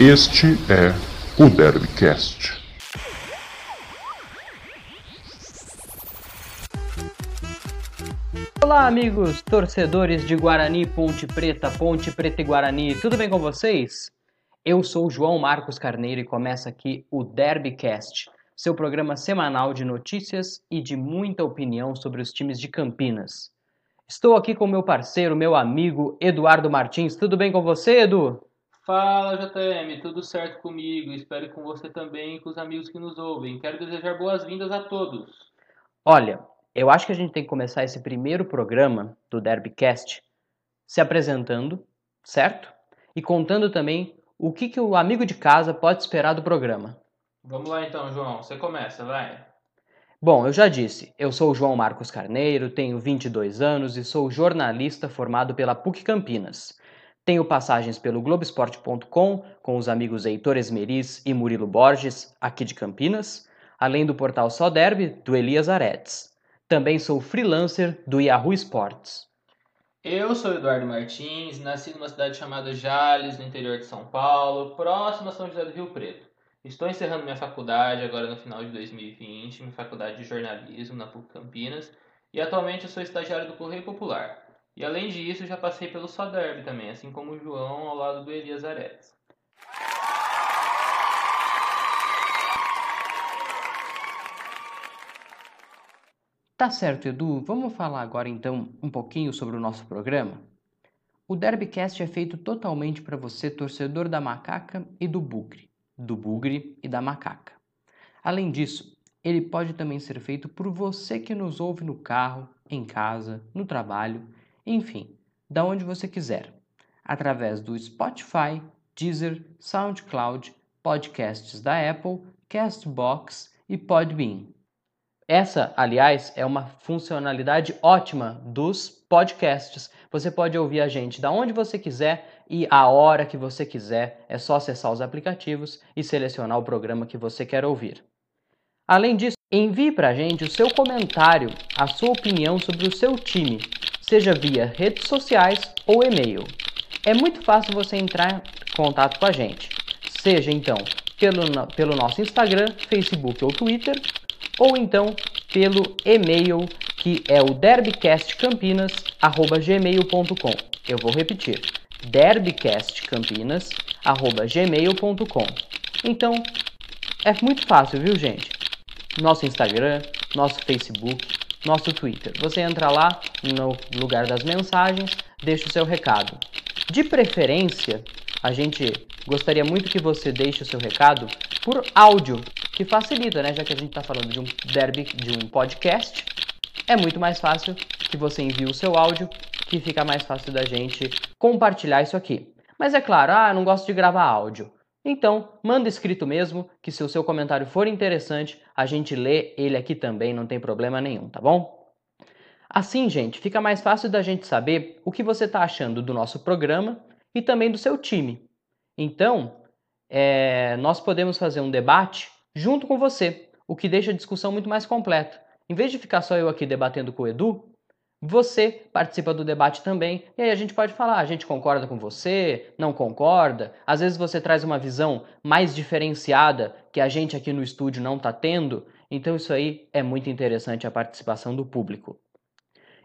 Este é o Derbycast. Olá, amigos torcedores de Guarani, Ponte Preta, Ponte Preta e Guarani, tudo bem com vocês? Eu sou João Marcos Carneiro e começa aqui o Derbycast, seu programa semanal de notícias e de muita opinião sobre os times de Campinas. Estou aqui com meu parceiro, meu amigo Eduardo Martins. Tudo bem com você, Edu? Fala, JM, tudo certo comigo? Espero com você também e com os amigos que nos ouvem. Quero desejar boas-vindas a todos. Olha, eu acho que a gente tem que começar esse primeiro programa do Derbycast se apresentando, certo? E contando também o que, que o amigo de casa pode esperar do programa. Vamos lá então, João. Você começa, vai. Bom, eu já disse, eu sou o João Marcos Carneiro, tenho 22 anos e sou jornalista formado pela PUC Campinas. Tenho passagens pelo Globoesporte.com com os amigos Heitor Esmeriz e Murilo Borges, aqui de Campinas, além do portal Só Derby, do Elias Aredes. Também sou freelancer do Yahoo Sports. Eu sou Eduardo Martins, nasci numa cidade chamada Jales, no interior de São Paulo, próximo a São José do Rio Preto. Estou encerrando minha faculdade agora no final de 2020, minha faculdade de jornalismo na PUC Campinas, e atualmente eu sou estagiário do Correio Popular. E além disso, já passei pelo Só Derby também, assim como o João ao lado do Elias Aredes. Tá certo, Edu. Vamos falar agora então um pouquinho sobre o nosso programa? O Derbycast é feito totalmente para você, torcedor da Macaca e do Bugre, do Bugre e da Macaca. Além disso, ele pode também ser feito por você que nos ouve no carro, em casa, no trabalho, enfim, da onde você quiser, através do Spotify, Deezer, SoundCloud, podcasts da Apple, Castbox e Podbean. Essa, aliás, é uma funcionalidade ótima dos podcasts. Você pode ouvir a gente da onde você quiser e a hora que você quiser. É só acessar os aplicativos e selecionar o programa que você quer ouvir. Além disso, envie para a gente o seu comentário, a sua opinião sobre o seu time, seja via redes sociais ou e-mail. É muito fácil você entrar em contato com a gente, seja então pelo, pelo nosso Instagram, Facebook ou Twitter, ou então pelo e-mail que é o derbycastcampinas@gmail.com. Eu vou repetir: derbycastcampinas@gmail.com. Então, é muito fácil, viu, gente? Nosso Instagram, nosso Facebook, nosso Twitter. Você entra lá no lugar das mensagens, deixa o seu recado. De preferência, a gente gostaria muito que você deixe o seu recado por áudio, que facilita, né? Já que a gente está falando de um derby, de um podcast, é muito mais fácil que você envie o seu áudio, que fica mais fácil da gente compartilhar isso aqui. Mas é claro, ah, não gosto de gravar áudio. Então, manda escrito mesmo, que se o seu comentário for interessante, a gente lê ele aqui também, não tem problema nenhum, tá bom? Assim, gente, fica mais fácil da gente saber o que você está achando do nosso programa e também do seu time. Então, é, nós podemos fazer um debate junto com você, o que deixa a discussão muito mais completa. Em vez de ficar só eu aqui debatendo com o Edu, você participa do debate também e aí a gente pode falar, a gente concorda com você, não concorda. Às vezes você traz uma visão mais diferenciada que a gente aqui no estúdio não está tendo, então isso aí é muito interessante a participação do público.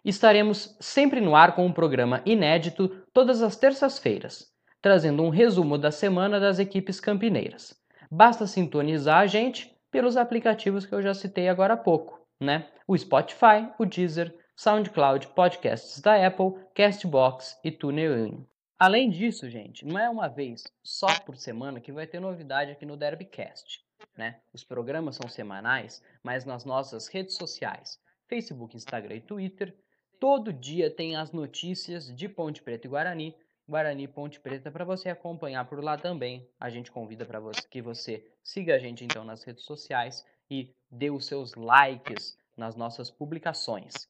Estaremos sempre no ar com um programa inédito todas as terças-feiras, trazendo um resumo da semana das equipes campineiras. Basta sintonizar a gente pelos aplicativos que eu já citei agora há pouco, né? O Spotify, o Deezer, SoundCloud, podcasts da Apple, Castbox e TuneIn. Além disso, gente, não é uma vez só por semana que vai ter novidade aqui no Derbycast. Né? Os programas são semanais, mas nas nossas redes sociais, Facebook, Instagram e Twitter, todo dia tem as notícias de Ponte Preta e Guarani, Guarani Ponte Preta para você acompanhar por lá também. A gente convida para você que você siga a gente então nas redes sociais e dê os seus likes nas nossas publicações.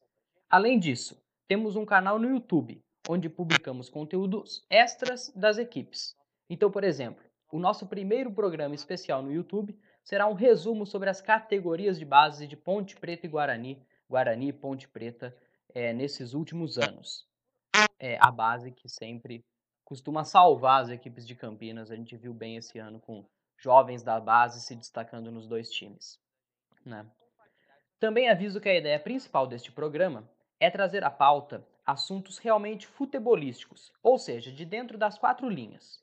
Além disso, temos um canal no YouTube, onde publicamos conteúdos extras das equipes. Então, por exemplo, o nosso primeiro programa especial no YouTube será um resumo sobre as categorias de base de Ponte Preta e Guarani, Guarani e Ponte Preta é, nesses últimos anos. É a base que sempre costuma salvar as equipes de Campinas. A gente viu bem esse ano com jovens da base se destacando nos dois times. Né? Também aviso que a ideia principal deste programa é trazer à pauta assuntos realmente futebolísticos, ou seja, de dentro das quatro linhas.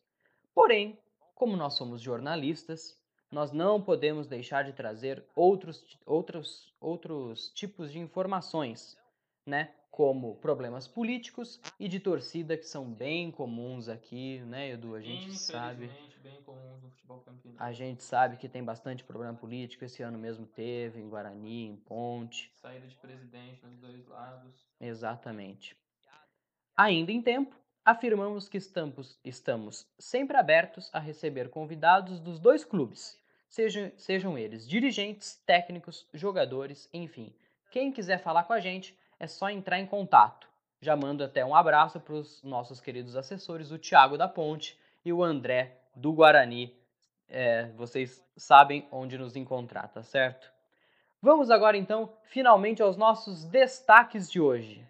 Porém, como nós somos jornalistas, nós não podemos deixar de trazer outros, outros, outros tipos de informações, né? Como problemas políticos e de torcida que são bem comuns aqui, né, Edu? A gente sabe. Bem comuns no futebol. A gente sabe que tem bastante problema político. Esse ano mesmo teve em Guarani, em Ponte. Saída de presidente nos dois lados. Exatamente. Ainda em tempo, afirmamos que estamos, estamos sempre abertos a receber convidados dos dois clubes, sejam, sejam eles dirigentes, técnicos, jogadores, enfim. Quem quiser falar com a gente é só entrar em contato. Já mando até um abraço para os nossos queridos assessores, o Thiago da Ponte e o André do Guarani. É, vocês sabem onde nos encontrar, tá certo? Vamos agora então, finalmente, aos nossos destaques de hoje.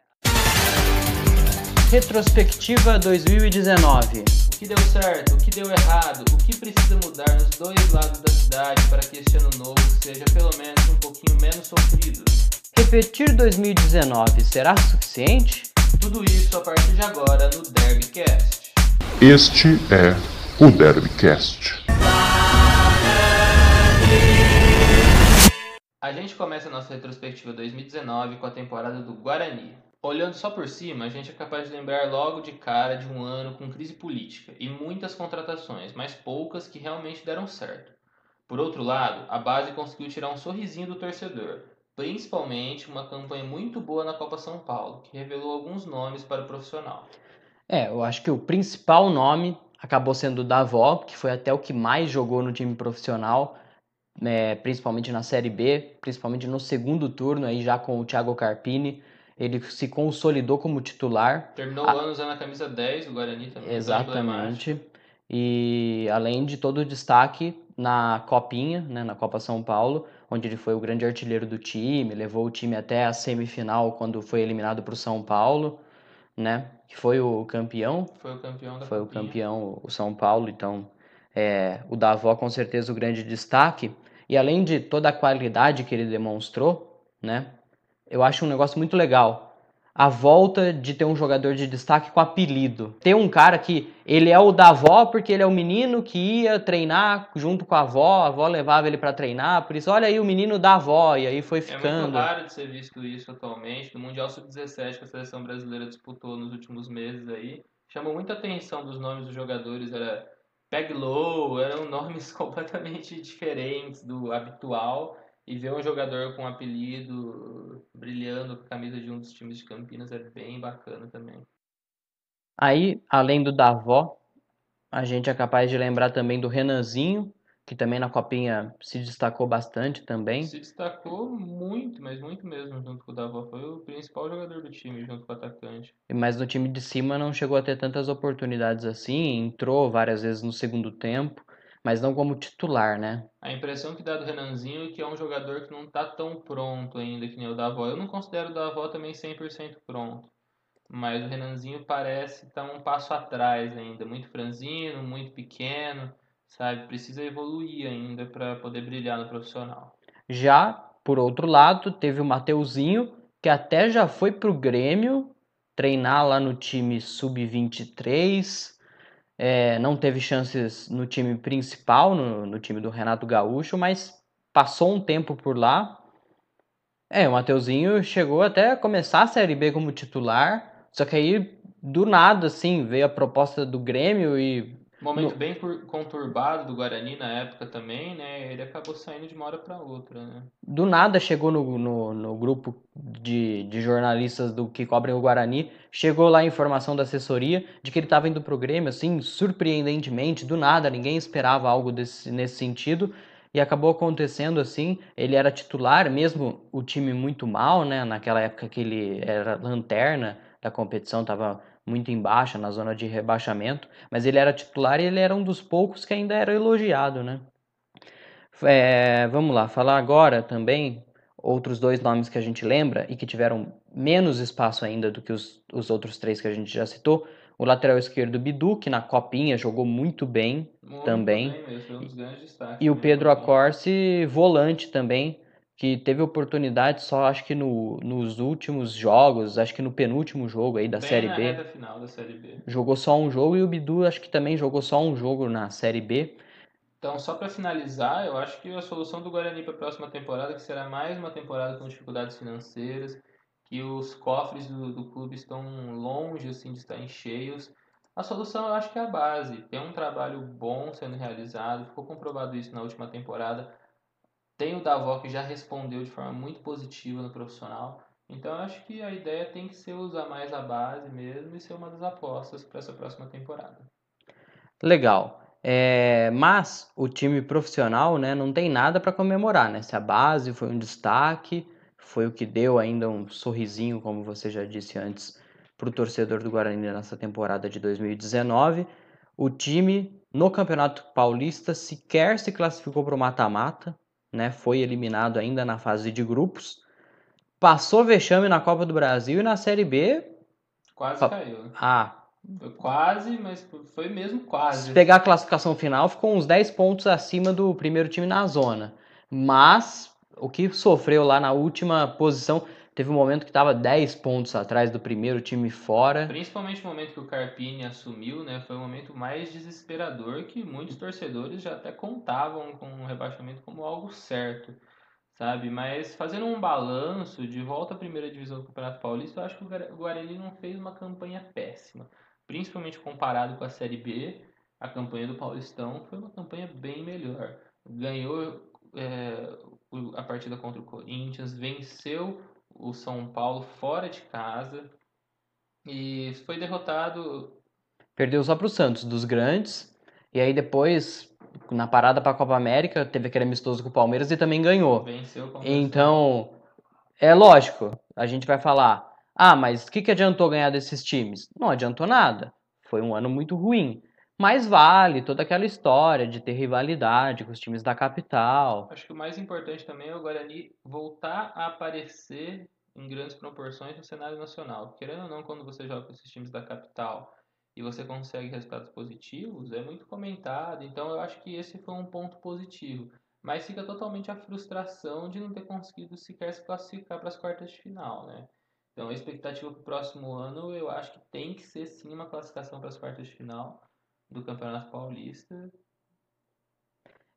Retrospectiva 2019. O que deu certo, o que deu errado, o que precisa mudar nos dois lados da cidade para que este ano novo seja pelo menos um pouquinho menos sofrido. Repetir 2019 será suficiente? Tudo isso a partir de agora no Derbycast. Este é o Derbycast. A gente começa a nossa retrospectiva 2019 com a temporada do Guarani. Olhando só por cima, a gente é capaz de lembrar logo de cara de um ano com crise política e muitas contratações, mas poucas que realmente deram certo. Por outro lado, a base conseguiu tirar um sorrisinho do torcedor, principalmente uma campanha muito boa na Copa São Paulo, que revelou alguns nomes para o profissional. É, eu acho que o principal nome acabou sendo o Davó, que foi até o que mais jogou no time profissional, é, principalmente na Série B, principalmente no segundo turno, aí já com o Thiago Carpini ele se consolidou como titular. Terminou a... o ano usando a camisa 10, o Guarani também. Exatamente. E além de todo o destaque na Copinha, né, na Copa São Paulo, onde ele foi o grande artilheiro do time, levou o time até a semifinal quando foi eliminado para o São Paulo, né, que foi o campeão. Foi o campeão da Foi Copinha. o campeão, o São Paulo, então é, o Davó com certeza o grande destaque. E além de toda a qualidade que ele demonstrou, né, eu acho um negócio muito legal. A volta de ter um jogador de destaque com apelido. Ter um cara que ele é o da avó porque ele é o menino que ia treinar junto com a avó, a avó levava ele para treinar, por isso olha aí o menino da avó e aí foi ficando. É muito raro de ser visto isso atualmente. No Mundial Sub-17 que a seleção brasileira disputou nos últimos meses aí, chamou muita atenção dos nomes dos jogadores, era Peg Low, eram nomes completamente diferentes do habitual e ver um jogador com um apelido brilhando com a camisa de um dos times de Campinas é bem bacana também. Aí, além do Davó, a gente é capaz de lembrar também do Renanzinho, que também na copinha se destacou bastante também. Se destacou muito, mas muito mesmo junto com o Davó. Foi o principal jogador do time junto com o atacante. Mas no time de cima não chegou a ter tantas oportunidades assim, entrou várias vezes no segundo tempo mas não como titular, né? A impressão que dá do Renanzinho é que é um jogador que não tá tão pronto ainda que nem o Davó. Eu não considero o Davó também 100% pronto. Mas o Renanzinho parece estar tá um passo atrás ainda, muito franzino, muito pequeno, sabe? Precisa evoluir ainda para poder brilhar no profissional. Já, por outro lado, teve o Mateuzinho, que até já foi pro Grêmio treinar lá no time sub-23, é, não teve chances no time principal, no, no, time do Renato Gaúcho, mas passou um tempo por lá. É, o Mateuzinho chegou até começar a Série B como titular, só que aí, do nada, assim, veio a proposta do Grêmio e Momento no... bem conturbado do Guarani na época também, né? Ele acabou saindo de uma hora para outra, né? Do nada chegou no, no, no, grupo de, de jornalistas do que cobrem o Guarani, chegou lá a informação da assessoria de que ele estava indo pro Grêmio, assim, surpreendentemente, do nada, ninguém esperava algo desse, nesse sentido. E acabou acontecendo assim, ele era titular, mesmo o time muito mal, né? Naquela época que ele era lanterna da competição, estava muito embaixo, na zona de rebaixamento, mas ele era titular e ele era um dos poucos que ainda era elogiado, né? É, vamos lá, falar agora também outros dois nomes que a gente lembra e que tiveram menos espaço ainda do que os, os outros três que a gente já citou. O lateral esquerdo, Bidu, que na copinha jogou muito bem Muito também. bem destaques E o Pedro. Acorce, volante também, que teve oportunidade só acho que no, nos últimos jogos, acho que no penúltimo jogo aí da Bem Série na B. da Série B. Jogou só um jogo e o Bidu acho que também jogou só um jogo na Série B. Então, só para finalizar, eu acho que a solução do Guarani para a próxima temporada, que será mais uma temporada com dificuldades financeiras, que os cofres do, do clube estão longe assim de estarem cheios. A solução eu acho que é a base. Tem um trabalho bom sendo realizado, ficou comprovado isso na última temporada. Tem o Davó que já respondeu de forma muito positiva no profissional. Então eu acho que a ideia tem que ser usar mais a base mesmo e ser uma das apostas para essa próxima temporada. Legal. É, mas o time profissional, né, não tem nada para comemorar, né? Se a base foi um destaque, foi o que deu ainda um sorrisinho, como você já disse antes, para o torcedor do Guarani nessa temporada de 2019. O time no Campeonato Paulista sequer se classificou para o mata-mata, né? Foi eliminado ainda na fase de grupos. Passou vexame na Copa do Brasil e na Série B, Quase Pa- caiu. ah, quase, mas foi mesmo Se quase. pegar a classificação final, ficou uns 10 pontos acima do primeiro time na zona. Mas o que sofreu lá na última posição, teve um momento que estava 10 pontos atrás do primeiro time fora. Principalmente no momento que o Carpini assumiu, né? Foi o momento mais desesperador que muitos torcedores já até contavam com o rebaixamento como algo certo, sabe? Mas fazendo um balanço de volta à primeira divisão do Campeonato Paulista, eu acho que o Guara- o Guarani não fez uma campanha péssima. Principalmente comparado com a Série B, a campanha do Paulistão foi uma campanha bem melhor. Ganhou é, o- a partida contra o Corinthians, venceu o São Paulo fora de casa. E foi derrotado. Perdeu só para o Santos, dos grandes. E aí depois, na parada para a Copa América, teve aquele amistoso com o Palmeiras e também ganhou. Venceu Então, é lógico, a gente vai falar, ah, mas o que, que adiantou ganhar desses times? Não adiantou nada. Foi um ano muito ruim. Mas vale toda aquela história de ter rivalidade com os times da capital. Acho que o mais importante também é o Guarani voltar a aparecer em grandes proporções no cenário nacional. Querendo ou não, quando você joga com esses times da capital e você consegue resultados positivos, é muito comentado. Então eu acho que esse foi um ponto positivo. Mas fica totalmente a frustração de não ter conseguido sequer se classificar para as quartas de final, né? Então a expectativa para o próximo ano eu acho que tem que ser sim uma classificação para as quartas de final do Campeonato Paulista.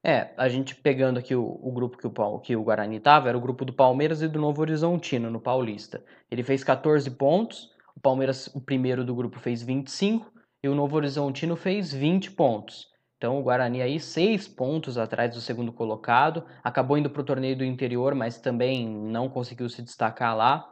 É, a gente pegando aqui o, o grupo que o, que o Guarani tava, era o grupo do Palmeiras e do Novo Horizontino no Paulista. Ele fez 14 pontos, o Palmeiras, o primeiro do grupo, fez 25 e o Novo Horizontino fez 20 pontos. Então o Guarani aí 6 pontos atrás do segundo colocado, acabou indo para o torneio do interior, mas também não conseguiu se destacar lá.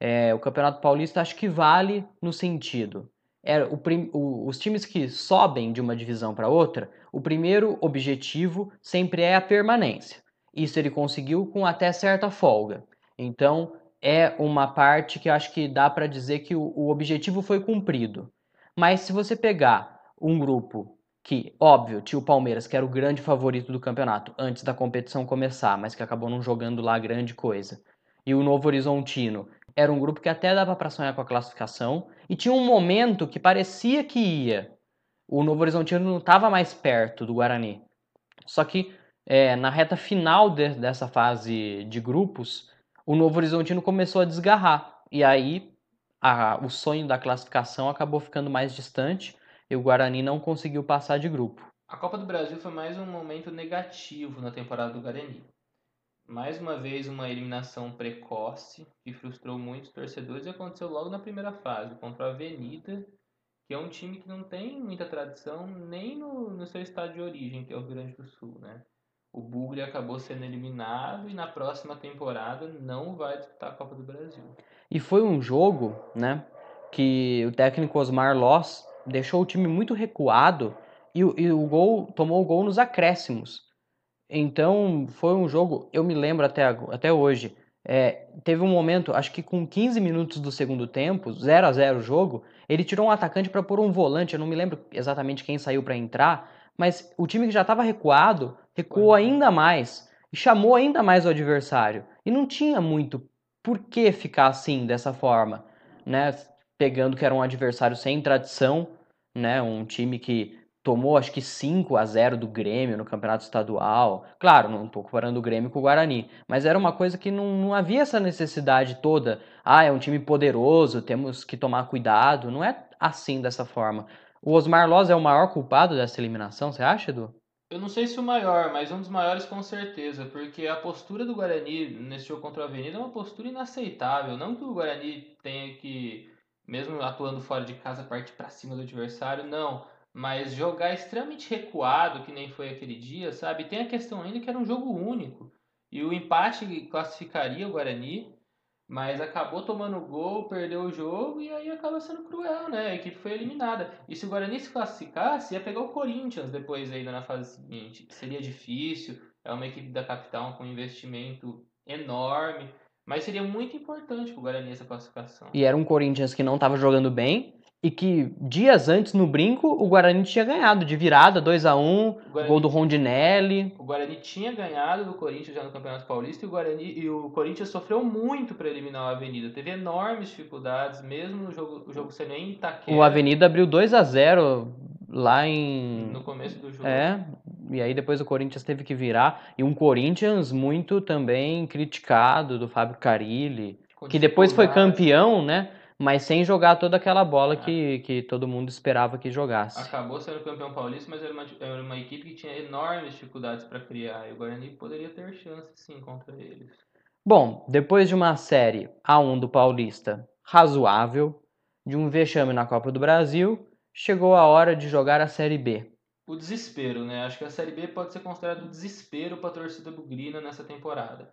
É, o Campeonato Paulista acho que vale no sentido. É, o o- os times que sobem de uma divisão para outra, o primeiro objetivo sempre é a permanência. Isso ele conseguiu com até certa folga. Então, é uma parte que acho que dá para dizer que o, o objetivo foi cumprido. Mas se você pegar um grupo que, óbvio, tinha o Palmeiras, que era o grande favorito do campeonato antes da competição começar, mas que acabou não jogando lá grande coisa, e o Novo Horizontino, era um grupo que até dava para sonhar com a classificação, e tinha um momento que parecia que ia. O Novo Horizontino não estava mais perto do Guarani. Só que é, na reta final de- dessa fase de grupos, o Novo Horizontino começou a desgarrar. E aí a- o sonho da classificação acabou ficando mais distante e o Guarani não conseguiu passar de grupo. A Copa do Brasil foi mais um momento negativo na temporada do Guarani. Mais uma vez, uma eliminação precoce que frustrou muitos torcedores e aconteceu logo na primeira fase, contra a Avenida, que é um time que não tem muita tradição nem no, no seu estado de origem, que é o Rio Grande do Sul, né? O Bugre acabou sendo eliminado e na próxima temporada não vai disputar a Copa do Brasil. E foi um jogo, né, que o técnico Osmar Loss deixou o time muito recuado e, e o gol tomou o gol nos acréscimos. Então foi um jogo, eu me lembro até, até hoje. é, teve um momento, acho que com 15 minutos do segundo tempo, 0 a 0 o jogo, ele tirou um atacante para pôr um volante. Eu não me lembro exatamente quem saiu para entrar, mas o time que já estava recuado recuou Foi. ainda mais e chamou ainda mais o adversário. E não tinha muito por que ficar assim, dessa forma, né? Pegando que era um adversário sem tradição, né? Um time que tomou acho que 5 a 0 do Grêmio no campeonato estadual. Claro, não estou comparando o Grêmio com o Guarani, mas era uma coisa que não, não havia essa necessidade toda. Ah, é um time poderoso, temos que tomar cuidado. Não é assim dessa forma. O Osmar Loz é o maior culpado dessa eliminação, você acha, Edu? Eu não sei se o maior, mas um dos maiores com certeza, porque a postura do Guarani nesse jogo contra o Avenida é uma postura inaceitável. Não que o Guarani tenha que, mesmo atuando fora de casa, partir para cima do adversário, não. Mas jogar extremamente recuado, que nem foi aquele dia, sabe? Tem a questão ainda que era um jogo único. E o empate classificaria o Guarani, mas acabou tomando gol, perdeu o jogo e aí acaba sendo cruel, né? A equipe foi eliminada. E se o Guarani se classificasse, ia pegar o Corinthians depois ainda na fase seguinte. Seria difícil, é uma equipe da capital com um investimento enorme, mas seria muito importante para o Guarani essa classificação. E era um Corinthians que não estava jogando bem, e que dias antes no brinco o Guarani tinha ganhado de virada 2 a 1 Guarani, gol do Rondinelli. O Guarani tinha ganhado do Corinthians já no Campeonato Paulista e o Guarani e o Corinthians sofreu muito para eliminar o Avenida. Teve enormes dificuldades, mesmo no jogo, o jogo sendo em Itaquera. O Avenida abriu 2 a 0 lá em no começo do jogo. É. E aí depois o Corinthians teve que virar e um Corinthians muito também criticado do Fábio Carilli, que depois foi campeão, né? Mas sem jogar toda aquela bola é. que, que todo mundo esperava que jogasse. Acabou sendo campeão paulista, mas era uma, era uma equipe que tinha enormes dificuldades para criar, e o Guarani poderia ter chance sim contra eles. Bom, depois de uma série A1 do Paulista razoável, de um vexame na Copa do Brasil, chegou a hora de jogar a Série B. O desespero, né? Acho que a Série B pode ser considerado desespero para a torcida bugrina nessa temporada.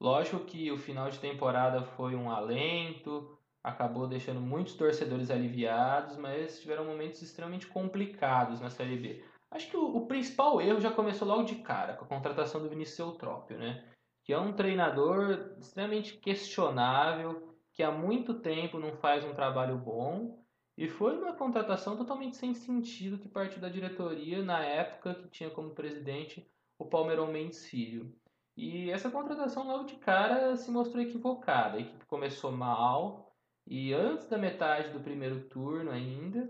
Lógico que o final de temporada foi um alento, acabou deixando muitos torcedores aliviados, mas tiveram momentos extremamente complicados na Série B. Acho que o, o principal erro já começou logo de cara, com a contratação do Vinícius Eutrópio, né? Que é um treinador extremamente questionável, que há muito tempo não faz um trabalho bom, e foi uma contratação totalmente sem sentido que partiu da diretoria na época que tinha como presidente o Palmeirão Mendes Filho. E essa contratação logo de cara se mostrou equivocada. A equipe começou mal, e antes da metade do primeiro turno ainda,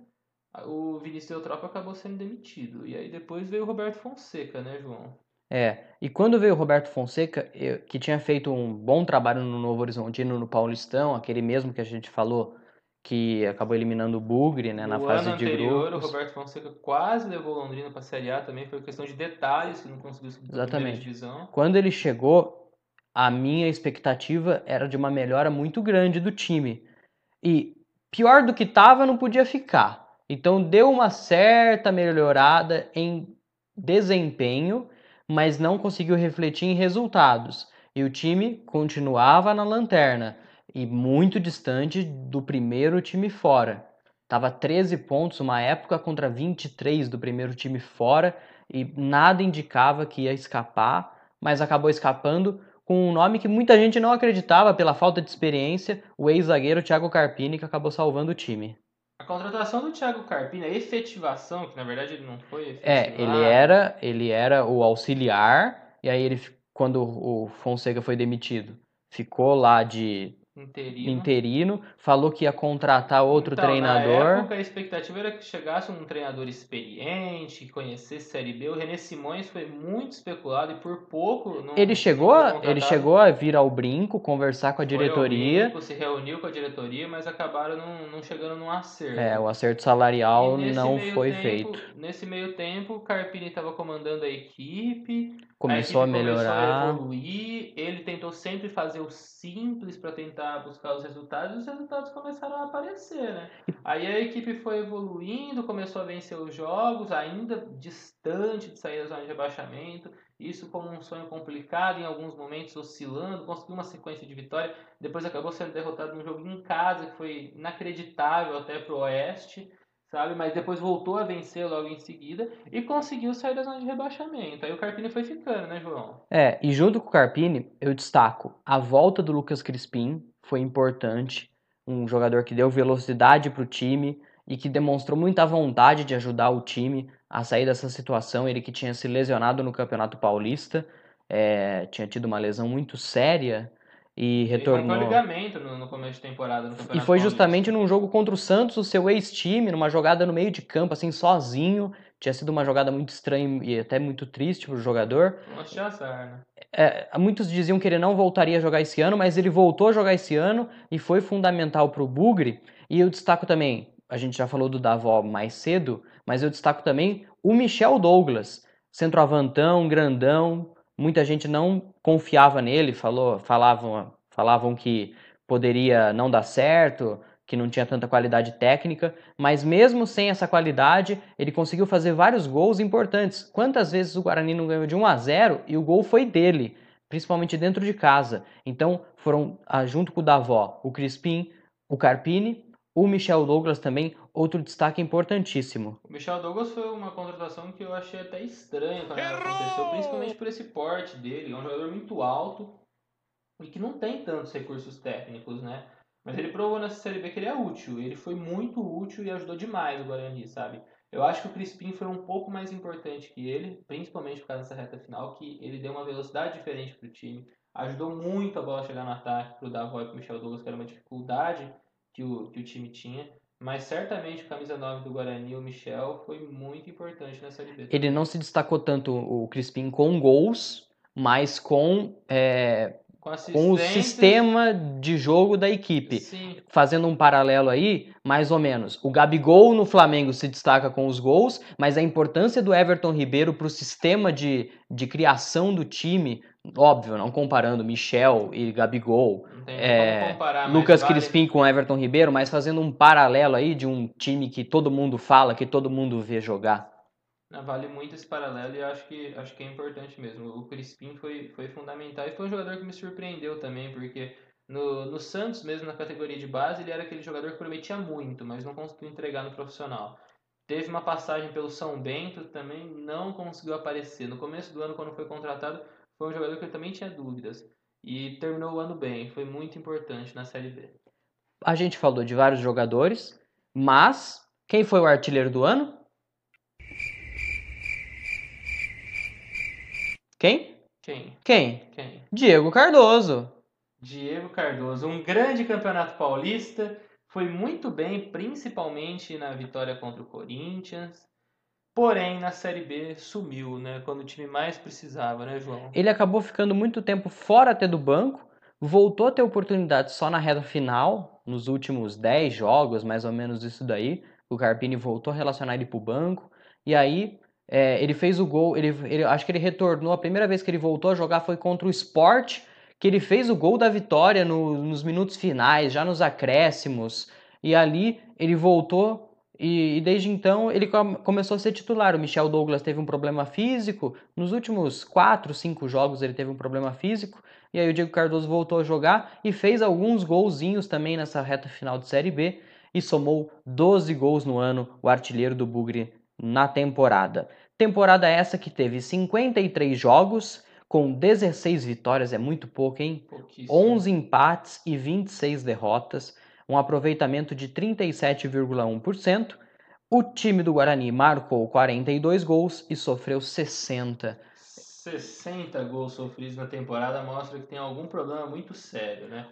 o Vinícius Eutrópio acabou sendo demitido. E aí depois veio o Roberto Fonseca, né, João? É, e quando veio o Roberto Fonseca, que tinha feito um bom trabalho no Novo Horizontino, no Paulistão, aquele mesmo que a gente falou, que acabou eliminando o Bugre, né, na no fase ano de anterior, grupos. o Roberto Fonseca quase levou Londrina para a Série A também, foi questão de detalhes que não conseguiu subir primeira divisão. Quando ele chegou, a minha expectativa era de uma melhora muito grande do time. E pior do que estava não podia ficar. Então deu uma certa melhorada em desempenho, mas não conseguiu refletir em resultados. E o time continuava na lanterna e muito distante do primeiro time fora. Tava 13 pontos uma época contra 23 do primeiro time fora e nada indicava que ia escapar, mas acabou escapando com um nome que muita gente não acreditava pela falta de experiência, o ex-zagueiro Thiago Carpini, que acabou salvando o time. A contratação do Thiago Carpini, a efetivação, que na verdade ele não foi efetivado. É, ele era, ele era o auxiliar, e aí ele, quando o Fonseca foi demitido, ficou lá de interino. interino, falou que ia contratar outro então, treinador. Na época, a expectativa era que chegasse um treinador experiente, que conhecesse Série B. O René Simões foi muito especulado e por pouco não. Ele chegou, ele chegou a vir ao brinco, conversar com a diretoria. Brinco, se reuniu com a diretoria, mas acabaram não, não chegando num acerto. É, o acerto salarial não foi tempo, feito. Nesse meio tempo, o Carpini estava comandando a equipe. Começou a, a melhorar. Começou a evoluir. Ele tentou sempre fazer o simples para tentar buscar os resultados e os resultados começaram a aparecer, né? Aí a equipe foi evoluindo, começou a vencer os jogos, ainda distante de sair da zona de rebaixamento, isso como um sonho complicado, em alguns momentos oscilando, conseguiu uma sequência de vitória, depois acabou sendo derrotado num jogo em casa que foi inacreditável até pro Oeste, sabe? Mas depois voltou a vencer logo em seguida e conseguiu sair da zona de rebaixamento. Aí o Carpini foi ficando, né, João? É, e junto com o Carpini, eu destaco a volta do Lucas Crispim, foi importante, um jogador que deu velocidade para o time e que demonstrou muita vontade de ajudar o time a sair dessa situação. Ele que tinha se lesionado no Campeonato Paulista, é, tinha tido uma lesão muito séria e retornou. Ele ligamento no, no começo de temporada. e foi justamente num jogo contra o Santos, o seu ex-time, numa jogada no meio de campo, assim, sozinho. Tinha sido uma jogada muito estranha e até muito triste pro jogador. Nossa, de azar, né? É, muitos diziam que ele não voltaria a jogar esse ano, mas ele voltou a jogar esse ano e foi fundamental pro Bugre. E eu destaco também, a gente já falou do Davó mais cedo, mas eu destaco também o Michel Douglas, centroavantão, grandão, muita gente não confiava nele, falou, falavam, falavam que poderia não dar certo, que não tinha tanta qualidade técnica, mas mesmo sem essa qualidade, ele conseguiu fazer vários gols importantes. Quantas vezes o Guarani não ganhou de 1 a 0 e o gol foi dele, principalmente dentro de casa. Então, foram ah, junto com o Davó, o Crispim, o Carpini, o Michel Douglas também, outro destaque importantíssimo. O Michel Douglas foi uma contratação que eu achei até estranha quando aconteceu, principalmente por esse porte dele. É um jogador muito alto e que não tem tantos recursos técnicos, né? Mas ele provou nessa Série B que ele é útil. Ele foi muito útil e ajudou demais o Guarani, sabe? Eu acho que o Crispim foi um pouco mais importante que ele, principalmente por causa dessa reta final, que ele deu uma velocidade diferente para o time. Ajudou muito a bola a chegar no ataque para o Davó e para o Michel Douglas, que era uma dificuldade que o, que o time tinha. Mas certamente o camisa 9 do Guarani, o Michel, foi muito importante nessa Série Ele não se destacou tanto o Crispim com gols, mas com, é, com, o sistema de jogo da equipe. Sim. Fazendo um paralelo aí, mais ou menos. O Gabigol no Flamengo se destaca com os gols, mas a importância do Everton Ribeiro para o sistema de, de criação do time óbvio, não comparando Michel e Gabigol, é, comparar, Lucas vale... Crispim com Everton Ribeiro, mas fazendo um paralelo aí de um time que todo mundo fala, que todo mundo vê jogar. Vale muito esse paralelo e acho que, acho que é importante mesmo. O Crispim foi, foi fundamental e foi um jogador que me surpreendeu também, porque no, no Santos, mesmo na categoria de base, ele era aquele jogador que prometia muito, mas não conseguiu entregar no profissional. Teve uma passagem pelo São Bento, também não conseguiu aparecer. No começo do ano, quando foi contratado, foi um jogador que eu também tinha dúvidas. E terminou o ano bem, foi muito importante na Série B. A gente falou de vários jogadores, mas quem foi o artilheiro do ano? Quem? Quem? Quem? Quem? Diego Cardoso. Diego Cardoso, um grande campeonato paulista, foi muito bem, principalmente na vitória contra o Corinthians. Porém, na Série B sumiu, né? Quando o time mais precisava, né, João? Ele acabou ficando muito tempo fora até do banco, voltou a ter oportunidade só na reta final, nos últimos 10 jogos, mais ou menos isso daí. O Carpini voltou a relacionar ele pro banco, e aí é, ele fez o gol, ele, ele, acho que ele retornou, a primeira vez que ele voltou a jogar foi contra o Sport, que ele fez o gol da vitória no, nos minutos finais, já nos acréscimos, e ali ele voltou e, e, desde então ele começou a ser titular. O Michel Douglas teve um problema físico. Nos últimos 4, 5 jogos ele teve um problema físico. E aí o Diego Cardoso voltou a jogar e fez alguns golzinhos também nessa reta final de Série B. E somou 12 gols no ano, o artilheiro do Bugre na temporada. Temporada essa que teve 53 jogos, com 16 vitórias, é muito pouco, hein? 11 empates e 26 derrotas um aproveitamento de 37,1%. O time do Guarani marcou 42 gols e sofreu 60. 60 gols sofridos na temporada mostra que tem algum problema muito sério, né?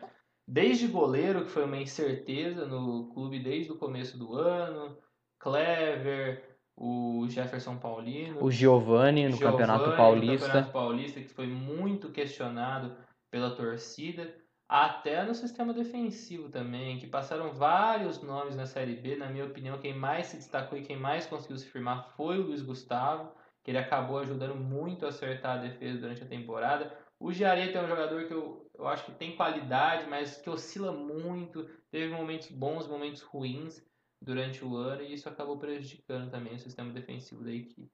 Desde goleiro, que foi uma incerteza no clube desde o começo do ano, Clever, o Jefferson Paulino, o Giovani no Giovani, Campeonato Paulista, no Campeonato Paulista que foi muito questionado pela torcida até no sistema defensivo também, que passaram vários nomes na Série B. Na minha opinião, quem mais se destacou e quem mais conseguiu se firmar foi o Luiz Gustavo, que ele acabou ajudando muito a acertar a defesa durante a temporada. O Giareta é um jogador que eu, eu acho que tem qualidade, mas que oscila muito, teve momentos bons, momentos ruins durante o ano, e isso acabou prejudicando também o sistema defensivo da equipe.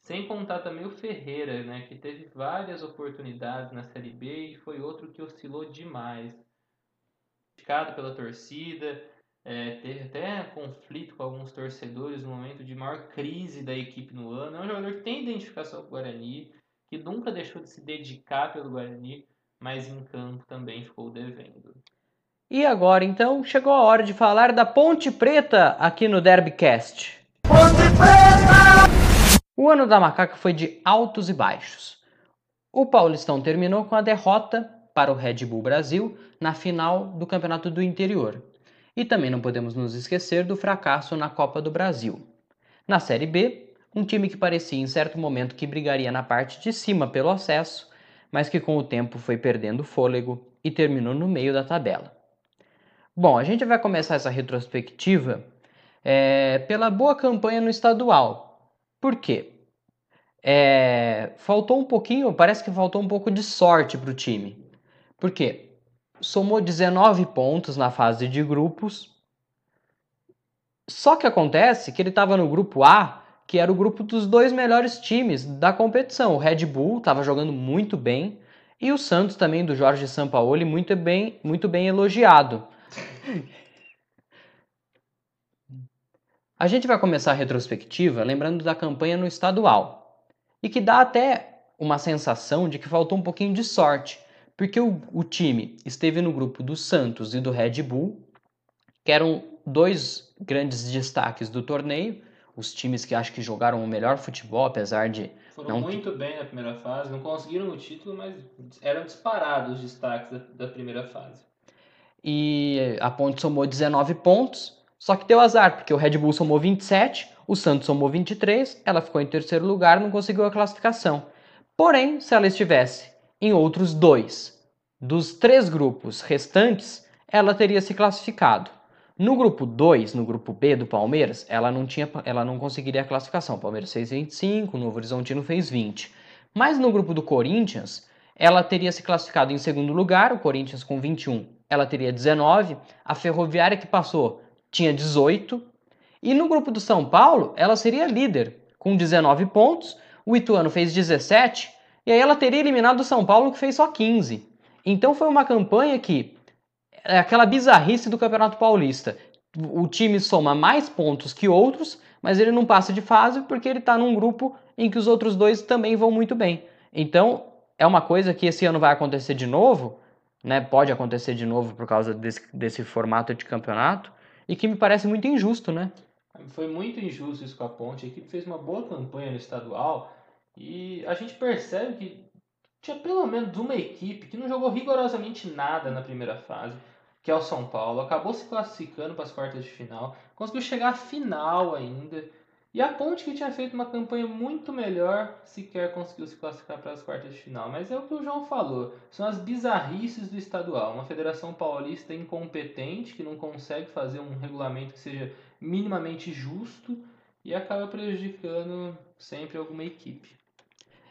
Sem contar também o Ferreira, né, que teve várias oportunidades na Série B e foi outro que oscilou demais. Criticado pela torcida, é, teve até conflito com alguns torcedores no momento de maior crise da equipe no ano. É um jogador que tem identificação com o Guarani, que nunca deixou de se dedicar pelo Guarani, mas em campo também ficou devendo. E agora, então, chegou a hora de falar da Ponte Preta aqui no Derbycast. Ponte Preta! O ano da Macaca foi de altos e baixos. O Paulistão terminou com a derrota para o Red Bull Brasil na final do Campeonato do Interior. E também não podemos nos esquecer do fracasso na Copa do Brasil. Na Série B, um time que parecia em certo momento que brigaria na parte de cima pelo acesso, mas que com o tempo foi perdendo fôlego e terminou no meio da tabela. Bom, a gente vai começar essa retrospectiva é, pela boa campanha no estadual. Por quê? É, faltou um pouquinho, parece que faltou um pouco de sorte para o time. Por quê? Somou 19 pontos na fase de grupos. Só que acontece que ele estava no grupo A, que era o grupo dos dois melhores times da competição. O Red Bull estava jogando muito bem e o Santos também do Jorge Sampaoli muito bem, muito bem elogiado. A gente vai começar a retrospectiva lembrando da campanha no estadual e que dá até uma sensação de que faltou um pouquinho de sorte, porque o, o time esteve no grupo do Santos e do Red Bull, que eram dois grandes destaques do torneio, os times que acho que jogaram o melhor futebol, apesar de. Foram não... muito bem na primeira fase, não conseguiram o título, mas eram disparados os destaques da, da primeira fase. E a Ponte somou 19 pontos, só que deu azar, porque o Red Bull somou 27, o Santos somou 23, ela ficou em terceiro lugar, não conseguiu a classificação. Porém, se ela estivesse em outros dois dos três grupos restantes, ela teria se classificado. No grupo 2, no grupo B do Palmeiras, ela não, tinha, ela não conseguiria a classificação. O Palmeiras fez 25, o Novo Horizontino fez 20. Mas no grupo do Corinthians, ela teria se classificado em segundo lugar, o Corinthians com 21, ela teria 19, a Ferroviária que passou tinha 18, e no grupo do São Paulo, ela seria líder, com 19 pontos, o Ituano fez 17, e aí ela teria eliminado o São Paulo, que fez só 15. Então foi uma campanha que é aquela bizarrice do Campeonato Paulista. O time soma mais pontos que outros, mas ele não passa de fase porque ele está num grupo em que os outros dois também vão muito bem. Então é uma coisa que esse ano vai acontecer de novo, né? Pode acontecer de novo por causa desse, desse formato de campeonato e que me parece muito injusto, né? Foi muito injusto isso com a Ponte. A equipe fez uma boa campanha no estadual e a gente percebe que tinha pelo menos uma equipe que não jogou rigorosamente nada na primeira fase, que é o São Paulo. Acabou se classificando para as quartas de final, conseguiu chegar à final ainda. E a Ponte, que tinha feito uma campanha muito melhor, sequer conseguiu se classificar para as quartas de final. Mas é o que o João falou: são as bizarrices do estadual. Uma federação paulista incompetente, que não consegue fazer um regulamento que seja minimamente justo e acaba prejudicando sempre alguma equipe.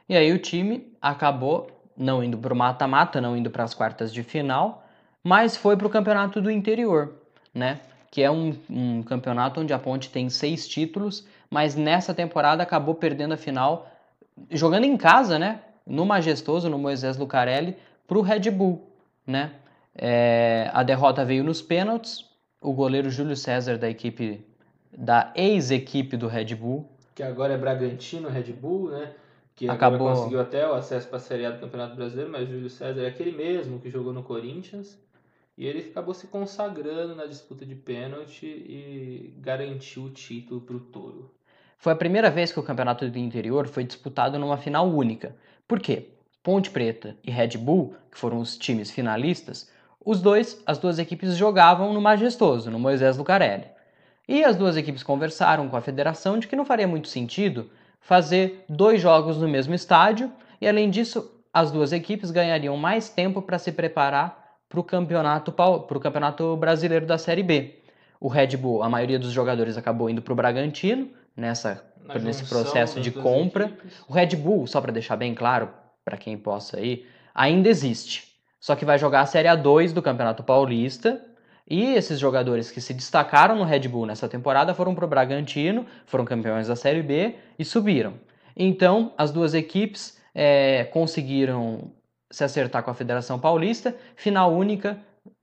E aí o time acabou não indo para o mata-mata, não indo para as quartas de final, mas foi para o campeonato do interior, né? Que é um, um campeonato onde a Ponte tem seis títulos mas nessa temporada acabou perdendo a final, jogando em casa, né? No majestoso, no Moisés Lucarelli, para o Red Bull, né? É, a derrota veio nos pênaltis. O goleiro Júlio César da equipe da ex-equipe do Red Bull, que agora é Bragantino Red Bull, né? Que Acabou... conseguiu até o acesso para a Série A do Campeonato Brasileiro, mas Júlio César é aquele mesmo que jogou no Corinthians. E ele acabou se consagrando na disputa de pênalti e garantiu o título para o Toro. Foi a primeira vez que o Campeonato do Interior foi disputado numa final única. Por quê? Ponte Preta e Red Bull, que foram os times finalistas, os dois, as duas equipes jogavam no Majestoso, no Moisés Lucarelli. E as duas equipes conversaram com a federação de que não faria muito sentido fazer dois jogos no mesmo estádio e, além disso, as duas equipes ganhariam mais tempo para se preparar para o campeonato, campeonato brasileiro da Série B. O Red Bull, a maioria dos jogadores acabou indo para o Bragantino, nessa, nesse processo de compra. O Red Bull, só para deixar bem claro, para quem possa ir, ainda existe. Só que vai jogar a Série A2 do Campeonato Paulista. E esses jogadores que se destacaram no Red Bull nessa temporada foram para o Bragantino, foram campeões da Série B e subiram. Então, as duas equipes é, conseguiram se acertar com a Federação Paulista. Final única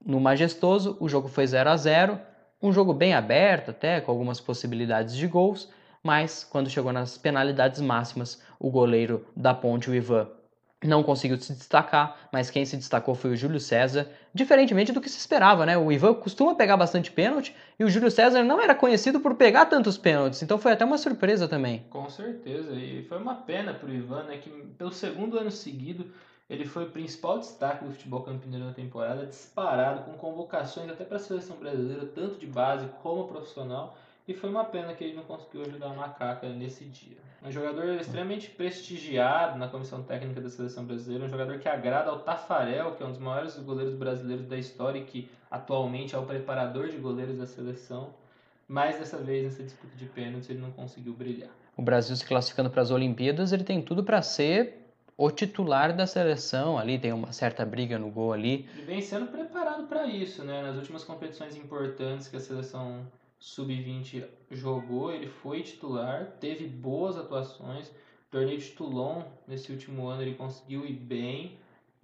no Majestoso, o jogo foi 0 a 0 um jogo bem aberto, até com algumas possibilidades de gols, mas quando chegou nas penalidades máximas, o goleiro da Ponte, o Ivan, não conseguiu se destacar, mas quem se destacou foi o Júlio César, diferentemente do que se esperava, né? O Ivan costuma pegar bastante pênalti e o Júlio César não era conhecido por pegar tantos pênaltis, então foi até uma surpresa também. Com certeza, e foi uma pena para o Ivan, né, que pelo segundo ano seguido Ele foi o principal destaque do futebol campineiro na temporada, disparado, com convocações até para a seleção brasileira, tanto de base como profissional. E foi uma pena que ele não conseguiu ajudar a Macaca nesse dia. Um jogador extremamente prestigiado na comissão técnica da seleção brasileira, um jogador que agrada ao Tafarel, que é um dos maiores goleiros brasileiros da história e que atualmente é o preparador de goleiros da seleção. Mas dessa vez, nessa disputa de pênaltis, ele não conseguiu brilhar. O Brasil se classificando para as Olimpíadas, ele tem tudo para ser o titular da seleção ali, tem uma certa briga no gol ali. Ele vem sendo preparado para isso, né? Nas últimas competições importantes que a seleção sub-20 jogou, ele foi titular, teve boas atuações. Torneio de Toulon, nesse último ano, ele conseguiu ir bem.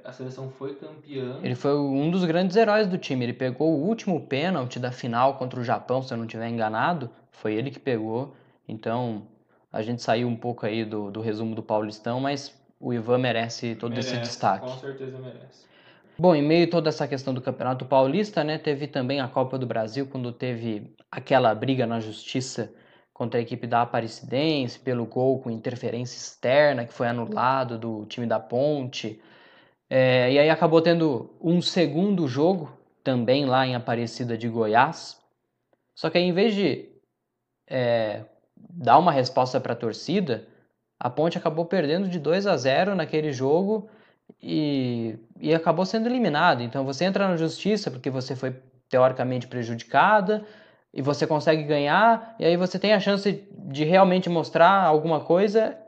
A seleção foi campeã. Ele foi um dos grandes heróis do time. Ele pegou o último pênalti da final contra o Japão, se eu não estiver enganado. Foi ele que pegou. Então, a gente saiu um pouco aí do, do resumo do Paulistão, mas o Ivan merece todo merece, esse destaque. Com certeza merece. Bom, em meio a toda essa questão do Campeonato Paulista, né, teve também a Copa do Brasil, quando teve aquela briga na justiça contra a equipe da Aparecidense pelo gol com interferência externa que foi anulado do time da Ponte. É, e aí acabou tendo um segundo jogo também lá em Aparecida de Goiás. Só que aí, em vez de é, dar uma resposta para a torcida, a Ponte acabou perdendo de 2 a 0 naquele jogo e, e acabou sendo eliminado. Então você entra na justiça porque você foi teoricamente prejudicada e você consegue ganhar, e aí você tem a chance de realmente mostrar alguma coisa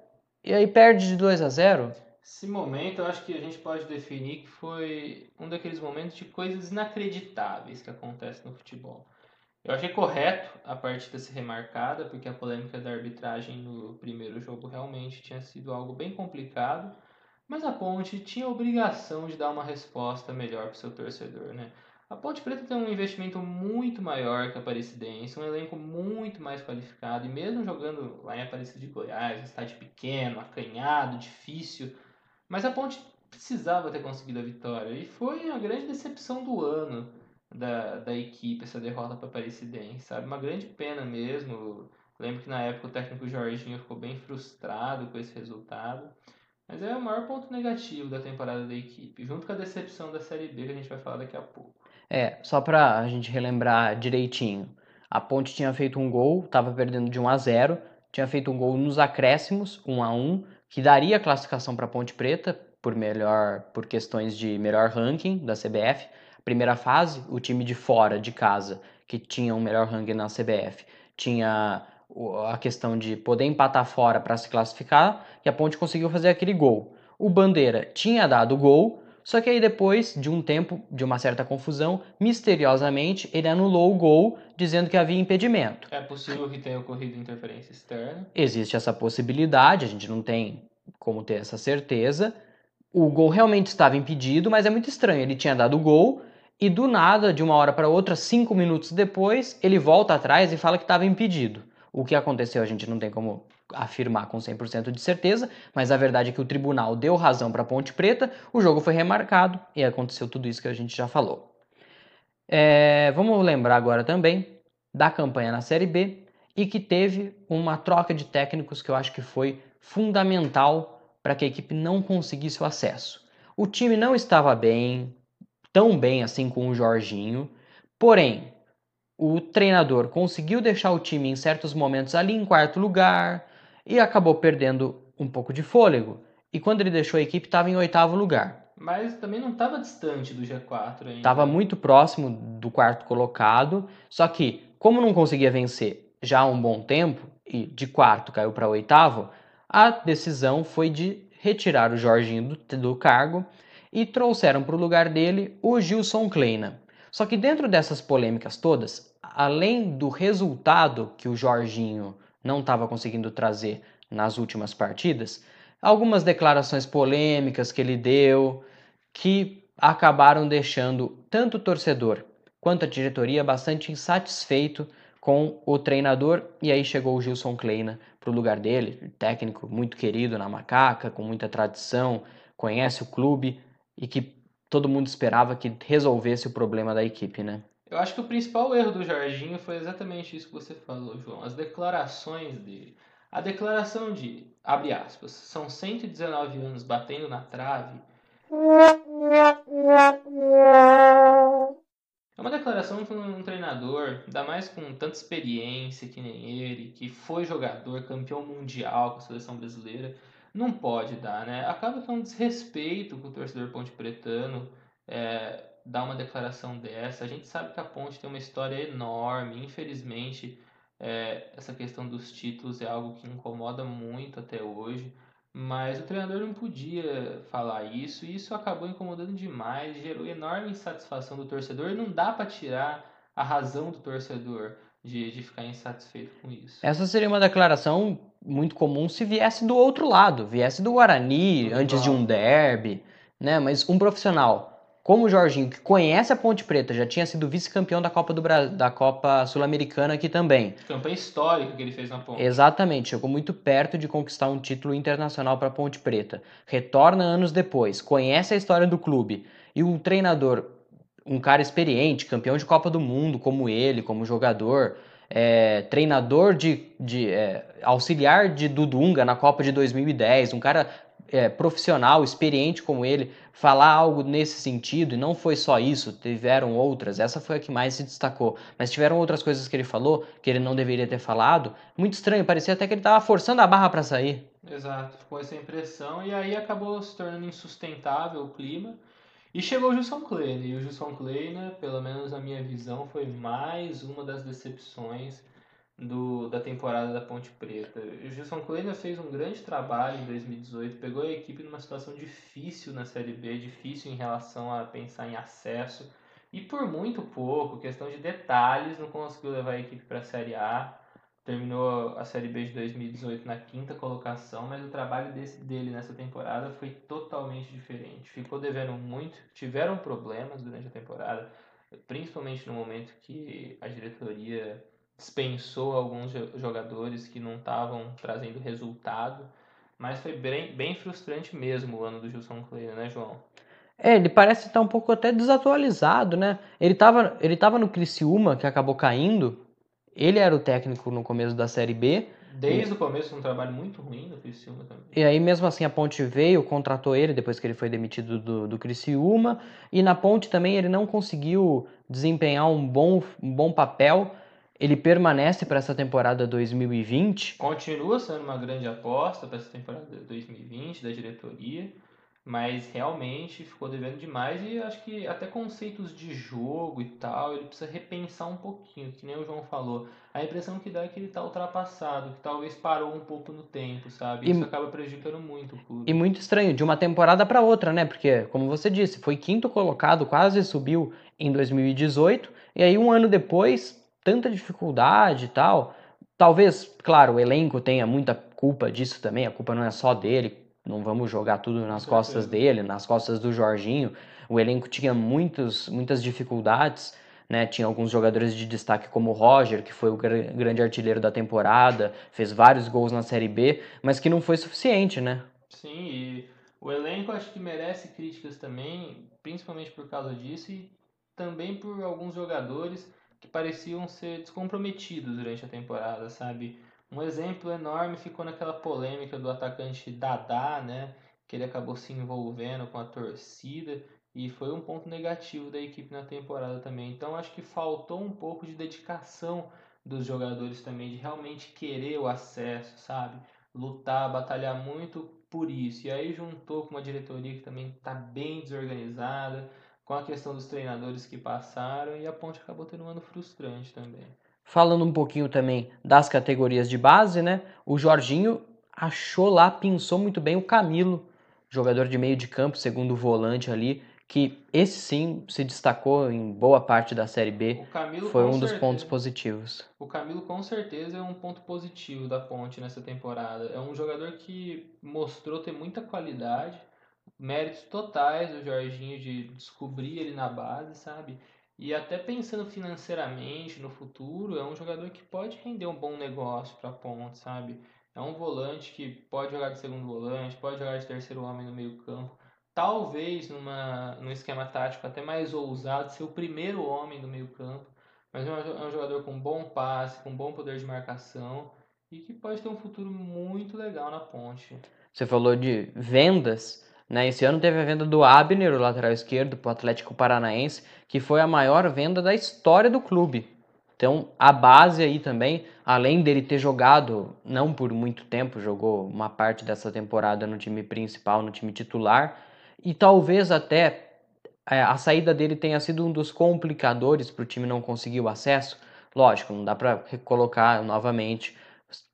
e aí perde de 2 a 0. Esse momento eu acho que a gente pode definir que foi um daqueles momentos de coisas inacreditáveis que acontecem no futebol. Eu achei correto a partida ser remarcada, porque a polêmica da arbitragem no primeiro jogo realmente tinha sido algo bem complicado, mas a Ponte tinha a obrigação de dar uma resposta melhor para o seu torcedor, né? A Ponte Preta tem um investimento muito maior que a Aparecidense, um elenco muito mais qualificado, e mesmo jogando lá em Aparecida de Goiás, estádio pequeno, acanhado, difícil, mas a Ponte precisava ter conseguido a vitória, e foi a grande decepção do ano da, da equipe essa derrota para a Aparecidense, sabe? Uma grande pena mesmo. Lembro que na época o técnico Jorginho ficou bem frustrado com esse resultado. Mas é o maior ponto negativo da temporada da equipe, junto com a decepção da Série B que a gente vai falar daqui a pouco. É, só para a gente relembrar direitinho. A Ponte tinha feito um gol, estava perdendo de 1 a 0, tinha feito um gol nos acréscimos, 1 a 1, que daria classificação para a Ponte Preta por melhor por questões de melhor ranking da CBF. Primeira fase, o time de fora de casa, que tinha um melhor ranking na CBF, tinha a questão de poder empatar fora para se classificar e a Ponte conseguiu fazer aquele gol. O Bandeira tinha dado gol, só que aí depois de um tempo, de uma certa confusão, misteriosamente ele anulou o gol, dizendo que havia impedimento. É possível que tenha ocorrido interferência externa. Existe essa possibilidade, a gente não tem como ter essa certeza. O gol realmente estava impedido, mas é muito estranho. Ele tinha dado o gol e do nada, de uma hora para outra, cinco minutos depois, ele volta atrás e fala que estava impedido. O que aconteceu a gente não tem como afirmar com 100% de certeza, mas a verdade é que o tribunal deu razão para Ponte Preta, o jogo foi remarcado e aconteceu tudo isso que a gente já falou. É, vamos lembrar agora também da campanha na Série B e que teve uma troca de técnicos que eu acho que foi fundamental para que a equipe não conseguisse o acesso. O time não estava bem, tão bem assim com o Jorginho. Porém, o treinador conseguiu deixar o time em certos momentos ali em quarto lugar e acabou perdendo um pouco de fôlego. E quando ele deixou a equipe, estava em oitavo lugar. Mas também não estava distante do G4 ainda. Estava muito próximo do quarto colocado, só que, como não conseguia vencer já há um bom tempo, e de quarto caiu para oitavo, a decisão foi de retirar o Jorginho do, do cargo e trouxeram para o lugar dele o Gilson Kleina. Só que dentro dessas polêmicas todas, além do resultado que o Jorginho não estava conseguindo trazer nas últimas partidas, algumas declarações polêmicas que ele deu que acabaram deixando tanto o torcedor quanto a diretoria bastante insatisfeito com o treinador. E aí chegou o Gilson Kleina para o lugar dele, técnico muito querido na Macaca, com muita tradição, conhece o clube, e que todo mundo esperava que resolvesse o problema da equipe, né? Eu acho que o principal erro do Jorginho foi exatamente isso que você falou, João. As declarações dele. A declaração de, abre aspas, são 119 anos batendo na trave, É uma declaração que um treinador, ainda mais com tanta experiência que nem ele, que foi jogador, campeão mundial com a seleção brasileira, não pode dar, né? Acaba que é um desrespeito com o torcedor ponte pretano é, dar uma declaração dessa. A gente sabe que a ponte tem uma história enorme, infelizmente é, essa questão dos títulos é algo que incomoda muito até hoje. Mas o treinador não podia falar isso, e isso acabou incomodando demais, gerou enorme insatisfação do torcedor, e não dá para tirar a razão do torcedor de, de ficar insatisfeito com isso. Essa seria uma declaração muito comum se viesse do outro lado, viesse do Guarani, antes de um derby, né? Mas um profissional como o Jorginho, que conhece a Ponte Preta, já tinha sido vice-campeão da Copa do Bra... da Copa Sul-Americana aqui também. Campanha histórica que ele fez na ponte. Exatamente, chegou muito perto de conquistar um título internacional para a Ponte Preta. Retorna anos depois, conhece a história do clube e o treinador, um cara experiente, campeão de Copa do Mundo como ele, como jogador, é, treinador de, de é, auxiliar de Dudunga na Copa de 2010, um cara é, profissional, experiente como ele, falar algo nesse sentido, e não foi só isso, tiveram outras, essa foi a que mais se destacou, mas tiveram outras coisas que ele falou que ele não deveria ter falado, muito estranho, parecia até que ele estava forçando a barra para sair. Exato, ficou essa impressão e aí acabou se tornando insustentável o clima. E chegou o Gilson Kleina, e o Gilson Kleina, pelo menos na minha visão, foi mais uma das decepções do, da temporada da Ponte Preta. O Gilson Kleina fez um grande trabalho em 2018, pegou a equipe numa situação difícil na Série B, difícil em relação a pensar em acesso, e por muito pouco, questão de detalhes, não conseguiu levar a equipe para a Série A. Terminou a Série B de 2018 na quinta colocação, mas o trabalho desse, dele nessa temporada foi totalmente diferente. Ficou devendo muito, tiveram problemas durante a temporada, principalmente no momento que a diretoria dispensou alguns jo- jogadores que não estavam trazendo resultado. Mas foi bem, bem frustrante mesmo o ano do Gilson Kleina, né, João? É, ele parece estar um pouco até desatualizado, né? Ele estava ele tava no Criciúma, que acabou caindo, ele era o técnico no começo da Série B, Desde o começo um trabalho muito ruim no Criciúma também. E aí, mesmo assim, a Ponte veio, contratou ele depois que ele foi demitido do, do Criciúma. E na Ponte também ele não conseguiu desempenhar um bom, um bom papel. Ele permanece para essa temporada 2020. Continua sendo uma grande aposta para essa temporada de 2020 da diretoria, mas realmente ficou devendo demais e acho que até conceitos de jogo e tal, ele precisa repensar um pouquinho, que nem o João falou. A impressão que dá é que ele está ultrapassado, que talvez parou um pouco no tempo, sabe? E- Isso acaba prejudicando muito o clube. E muito estranho, de uma temporada para outra, né? Porque, como você disse, foi quinto colocado, quase subiu em 2018. E aí, um ano depois, tanta dificuldade e tal. Talvez, claro, o elenco tenha muita culpa disso também. A culpa não é só dele. Não vamos jogar tudo nas costas dele, nas costas do Jorginho. O elenco tinha muitos, muitas dificuldades. Né, tinha alguns jogadores de destaque como o Roger, que foi o gra- grande artilheiro da temporada, fez vários gols na Série B, mas que não foi suficiente, né? Sim, e o elenco acho que merece críticas também, principalmente por causa disso e também por alguns jogadores que pareciam ser descomprometidos durante a temporada, sabe? Um exemplo enorme ficou naquela polêmica do atacante Dadá, né? Que ele acabou se envolvendo com a torcida e foi um ponto negativo da equipe na temporada também. Então acho que faltou um pouco de dedicação dos jogadores também, de realmente querer o acesso, sabe? lutar, batalhar muito por isso. E aí juntou com uma diretoria que também está bem desorganizada, com a questão dos treinadores que passaram, e a Ponte acabou tendo um ano frustrante também. Falando um pouquinho também das categorias de base, né? O Jorginho achou lá, pensou muito bem o Camilo, jogador de meio de campo, segundo volante ali, que esse sim se destacou em boa parte da Série B. O Camilo Foi um dos certeza- pontos positivos. O Camilo com certeza é um ponto positivo da Ponte nessa temporada. É um jogador que mostrou ter muita qualidade, méritos totais do Jorginho de descobrir ele na base, sabe? E até pensando financeiramente no futuro, é um jogador que pode render um bom negócio para a Ponte, sabe? É um volante que pode jogar de segundo volante, pode jogar de terceiro homem no meio-campo. Talvez numa, num esquema tático até mais ousado, ser o primeiro homem do meio-campo. Mas é é um jogador com bom passe, com bom poder de marcação e que pode ter um futuro muito legal na ponte. Você falou de vendas. Né? Esse ano teve a venda do Abner, o lateral esquerdo, para o Atlético Paranaense, que foi a maior venda da história do clube. Então, a base aí também, além dele ter jogado, não por muito tempo, jogou uma parte dessa temporada no time principal, no time titular, e talvez até é, a saída dele tenha sido um dos complicadores para o time não conseguir o acesso. Lógico, não dá para recolocar novamente.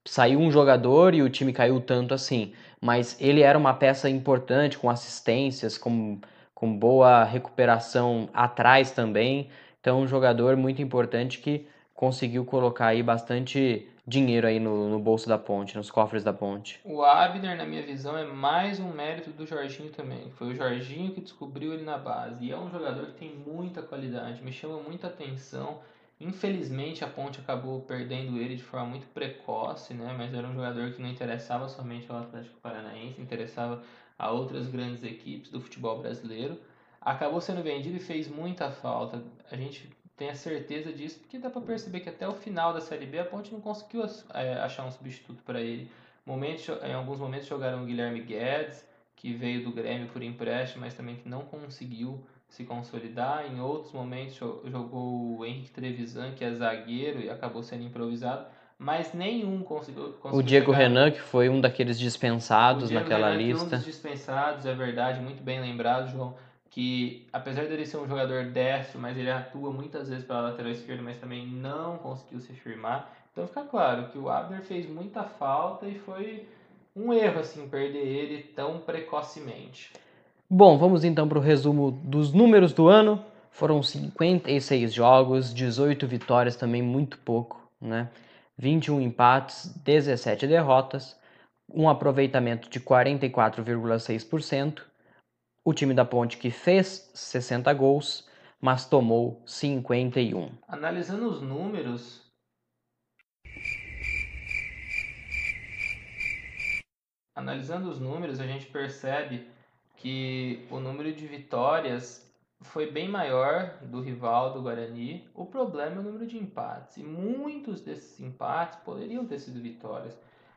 Saiu um jogador e o time caiu tanto assim mas ele era uma peça importante, com assistências, com, com boa recuperação atrás também. Então, um jogador muito importante que conseguiu colocar aí bastante dinheiro aí no, no bolso da ponte, nos cofres da ponte. O Abner, na minha visão, é mais um mérito do Jorginho também. Foi o Jorginho que descobriu ele na base. E é um jogador que tem muita qualidade, me chama muita atenção. Infelizmente a Ponte acabou perdendo ele de forma muito precoce, né? Mas era um jogador que não interessava somente ao Atlético Paranaense, interessava a outras grandes equipes do futebol brasileiro. Acabou sendo vendido e fez muita falta. A gente tem a certeza disso porque dá para perceber que até o final da Série B a Ponte não conseguiu é, achar um substituto para ele. Momentos, em alguns momentos jogaram o Guilherme Guedes, que veio do Grêmio por empréstimo, mas também que não conseguiu se consolidar. Em outros momentos jogou o Henrique Trevisan, que é zagueiro e acabou sendo improvisado, mas nenhum conseguiu. conseguiu o Diego. Renan, que foi um daqueles dispensados naquela Renan, lista. Um dos dispensados, é verdade, muito bem lembrado, João. Que apesar dele ser um jogador destro, mas ele atua muitas vezes pela lateral esquerda, mas também não conseguiu se firmar. Então fica claro que o Abner fez muita falta e foi um erro assim perder ele tão precocemente. Bom, vamos então para o resumo dos números do ano. Foram 56 jogos, 18 vitórias, também muito pouco, né? 21 empates, 17 derrotas, um aproveitamento de 44,6%. O time da Ponte que fez 60 gols, mas tomou 51. Analisando os números, analisando os números, a gente percebe que o número de vitórias foi bem maior do rival do Guarani. O problema é o número de empates. E muitos desses empates poderiam ter sido vitórias.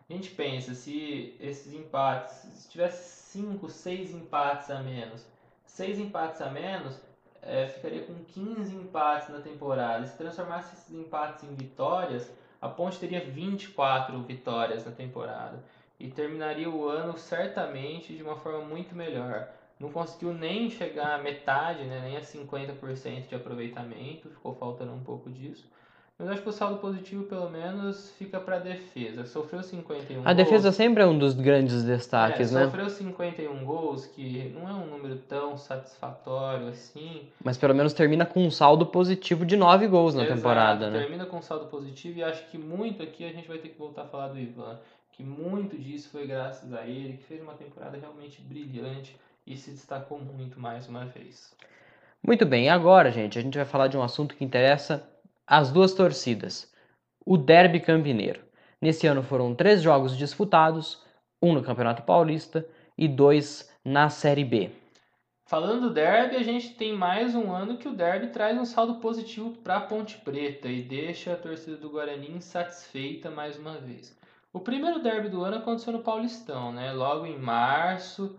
A gente pensa, se esses empates, se tivesse 5, 6 empates a menos, 6 empates a menos, é, ficaria com 15 empates na temporada. Se transformasse esses empates em vitórias, a Ponte teria 24 vitórias na temporada e terminaria o ano certamente de uma forma muito melhor. Não conseguiu nem chegar à metade, né, nem a 50% de aproveitamento, ficou faltando um pouco disso. Mas acho que o saldo positivo, pelo menos, fica para a defesa. Sofreu 51 A gols. defesa sempre é um dos grandes destaques, é, né? Sofreu 51 gols, que não é um número tão satisfatório assim. Mas pelo menos termina com um saldo positivo de 9 gols na Exato, temporada, né? Termina com um saldo positivo e acho que muito aqui a gente vai ter que voltar a falar do Ivan que muito disso foi graças a ele, que fez uma temporada realmente brilhante e se destacou muito mais uma vez. Muito bem, agora, gente, a gente vai falar de um assunto que interessa as duas torcidas: o Derby Campineiro. Nesse ano foram três jogos disputados, um no Campeonato Paulista e dois na Série B. Falando do derby, a gente tem mais um ano que o derby traz um saldo positivo para a Ponte Preta e deixa a torcida do Guarani insatisfeita mais uma vez. O primeiro derby do ano aconteceu no Paulistão, né? Logo em março,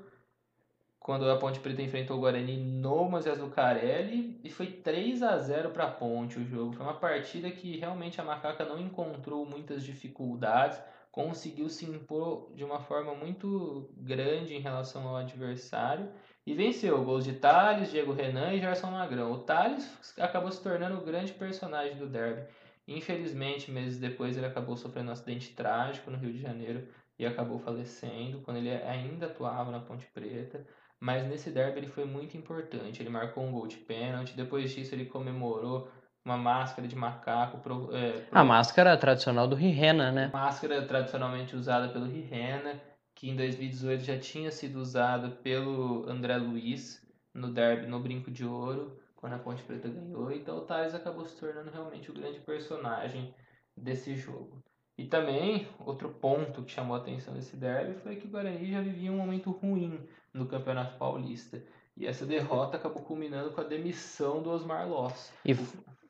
quando a Ponte Preta enfrentou o Guarani no Moisés Lucarelli e foi 3 a 0 para a Ponte o jogo. Foi uma partida que realmente a Macaca não encontrou muitas dificuldades, conseguiu se impor de uma forma muito grande em relação ao adversário e venceu. Gols de Thales, Diego Renan e Gerson Magrão. O Thales acabou se tornando o grande personagem do derby. Infelizmente, meses depois, ele acabou sofrendo um acidente trágico no Rio de Janeiro e acabou falecendo quando ele ainda atuava na Ponte Preta. Mas nesse derby ele foi muito importante. Ele marcou um gol de pênalti. Depois disso, ele comemorou uma máscara de macaco. Pro, é, pro... A máscara tradicional do Rirena, né? Máscara tradicionalmente usada pelo Rirena, que em 2018 já tinha sido usada pelo André Luiz no derby no Brinco de Ouro quando a Ponte Preta ganhou. Então o Thales acabou se tornando realmente o grande personagem desse jogo. E também, outro ponto que chamou a atenção desse derby foi que o Guarani já vivia um momento ruim no Campeonato Paulista. E essa derrota acabou culminando com a demissão do Osmar Loss. E,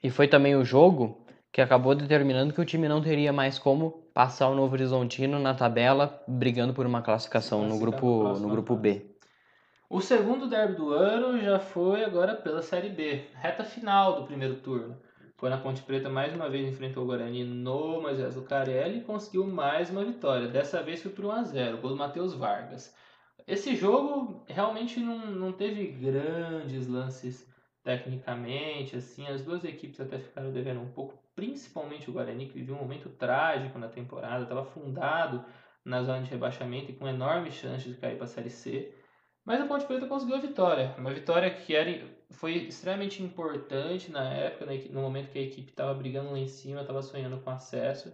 e foi também o jogo que acabou determinando que o time não teria mais como passar o Novo Horizontino na tabela, brigando por uma classificação no grupo, no grupo B. O segundo derby do ano já foi agora pela Série B, reta final do primeiro turno. Quando a Ponte Preta mais uma vez enfrentou o Guarani no Moisés Lucarelli e conseguiu mais uma vitória. Dessa vez foi por 1x0, gol do Matheus Vargas. Esse jogo realmente não, não teve grandes lances tecnicamente, assim, as duas equipes até ficaram devendo um pouco, principalmente o Guarani, que viveu um momento trágico na temporada, estava fundado na zona de rebaixamento e com enorme chance de cair para a Série C. Mas a Ponte Preta conseguiu a vitória, uma vitória que era, foi extremamente importante na época, no momento que a equipe estava brigando lá em cima, estava sonhando com acesso,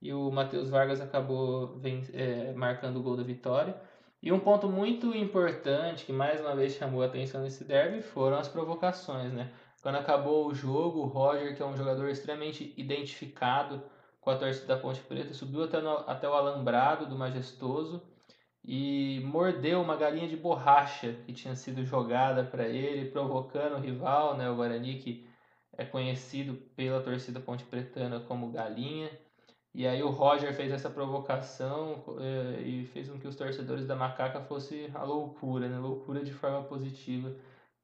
e o Matheus Vargas acabou é, marcando o gol da vitória. E um ponto muito importante que mais uma vez chamou a atenção nesse derby foram as provocações, né? Quando acabou o jogo, o Roger, que é um jogador extremamente identificado com a torcida da Ponte Preta, subiu até, no, até o alambrado do Majestoso e mordeu uma galinha de borracha que tinha sido jogada para ele, provocando o rival, né, o Guarani, que é conhecido pela torcida ponte pretana como Galinha. E aí o Roger fez essa provocação é, e fez com que os torcedores da Macaca fosse a loucura, né? Loucura de forma positiva,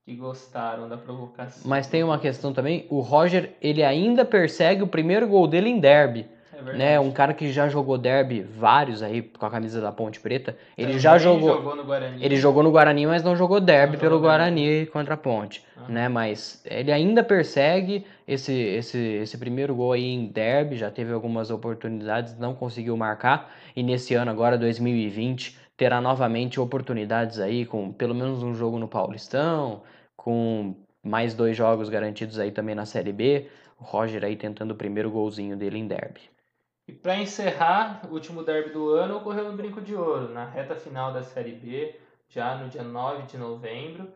que gostaram da provocação. Mas tem uma questão também, o Roger, ele ainda persegue o primeiro gol dele em derby. É né? Um cara que já jogou derby, vários aí com a camisa da Ponte Preta. Ele Também já jogou. jogou no Guarani. Ele jogou no Guarani, mas não jogou derby não pelo jogou Guarani derby. contra a Ponte. Ah. Né? Mas ele ainda persegue esse, esse, esse primeiro gol aí em derby. Já teve algumas oportunidades, não conseguiu marcar. E nesse ano, agora 2020, terá novamente oportunidades aí, com pelo menos um jogo no Paulistão, com mais dois jogos garantidos aí também na Série B. O Roger aí tentando o primeiro golzinho dele em derby. E para encerrar, o último derby do ano ocorreu no Brinco de Ouro, na reta final da Série B, já no dia 9 de novembro.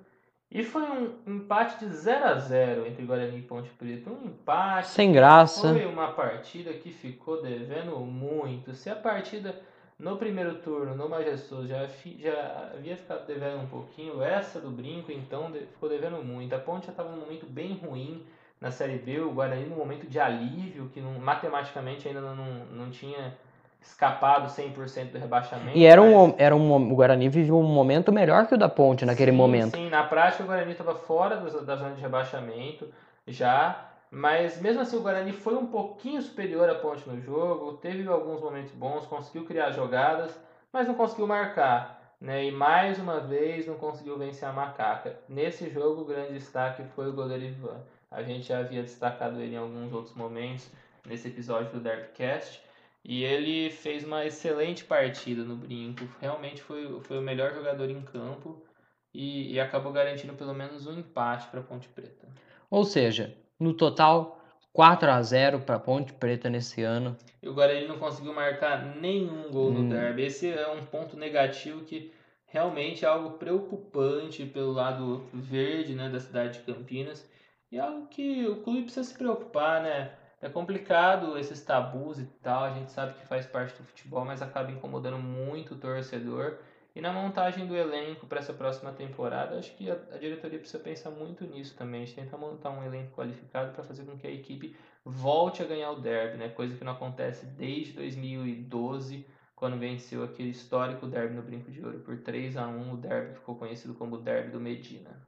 E foi um empate de 0 a 0 entre Guarani e Ponte Preta. Um empate. Sem graça. Foi uma partida que ficou devendo muito. Se a partida no primeiro turno, no Majestoso, já, já havia ficado devendo um pouquinho, essa do Brinco, então, ficou devendo muito. A Ponte já estava num momento bem ruim na Série B, o Guarani no momento de alívio, que não, matematicamente ainda não, não tinha escapado 100% do rebaixamento. E era um, era um, o Guarani viveu um momento melhor que o da Ponte naquele sim, momento. Sim, na prática o Guarani estava fora do, da zona de rebaixamento já, mas mesmo assim o Guarani foi um pouquinho superior à Ponte no jogo, teve alguns momentos bons, conseguiu criar jogadas, mas não conseguiu marcar. Né? E mais uma vez não conseguiu vencer a Macaca. Nesse jogo o grande destaque foi o goleiro Ivan. A gente já havia destacado ele em alguns outros momentos nesse episódio do Derbycast. E ele fez uma excelente partida no brinco. Realmente foi, foi o melhor jogador em campo e, e acabou garantindo pelo menos um empate para a Ponte Preta. Ou seja, no total, 4 a 0 para Ponte Preta nesse ano. E o Guarani não conseguiu marcar nenhum gol hum. no derby. Esse é um ponto negativo que realmente é algo preocupante pelo lado verde né, da cidade de Campinas. E é algo que o clube precisa se preocupar, né? É complicado esses tabus e tal, a gente sabe que faz parte do futebol, mas acaba incomodando muito o torcedor. E na montagem do elenco para essa próxima temporada, acho que a, diretoria precisa pensar muito nisso também. A gente tenta montar um elenco qualificado para fazer com que a equipe volte a ganhar o derby, né? Coisa que não acontece desde 2012, quando venceu aquele histórico derby no Brinco de Ouro por 3 a 1 O derby ficou conhecido como o derby do Medina.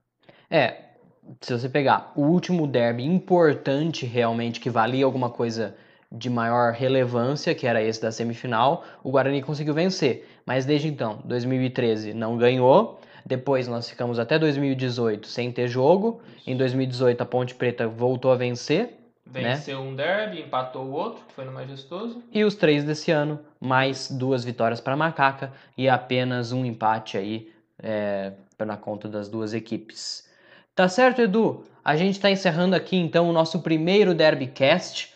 É, se você pegar o último derby importante realmente, que valia alguma coisa de maior relevância, que era esse da semifinal, o Guarani conseguiu vencer. Mas desde então, 2013 não ganhou. Depois nós ficamos até 2018 sem ter jogo. Em 2018 a Ponte Preta voltou a vencer. Né? Venceu né? um derby, empatou o outro, que foi no Majestoso. E os três desse ano, mais duas vitórias para Macaca e apenas um empate aí é, na conta das duas equipes. Tá certo, Edu? A gente está encerrando aqui então o nosso primeiro Derbycast.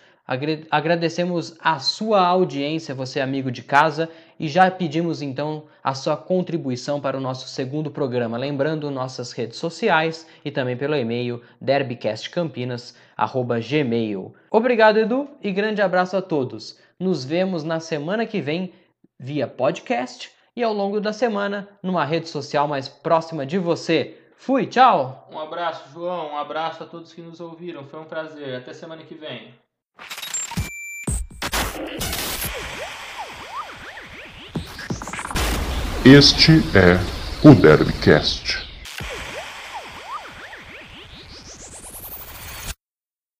Agradecemos a sua audiência, você amigo de casa, e já pedimos então a sua contribuição para o nosso segundo programa. Lembrando nossas redes sociais e também pelo e-mail derbycastcampinas@gmail. Obrigado, Edu, e grande abraço a todos. Nos vemos na semana que vem via podcast e ao longo da semana numa rede social mais próxima de você. Fui, tchau. Um abraço, João. Um abraço a todos que nos ouviram. Foi um prazer. Até semana que vem. Este é o Derbycast.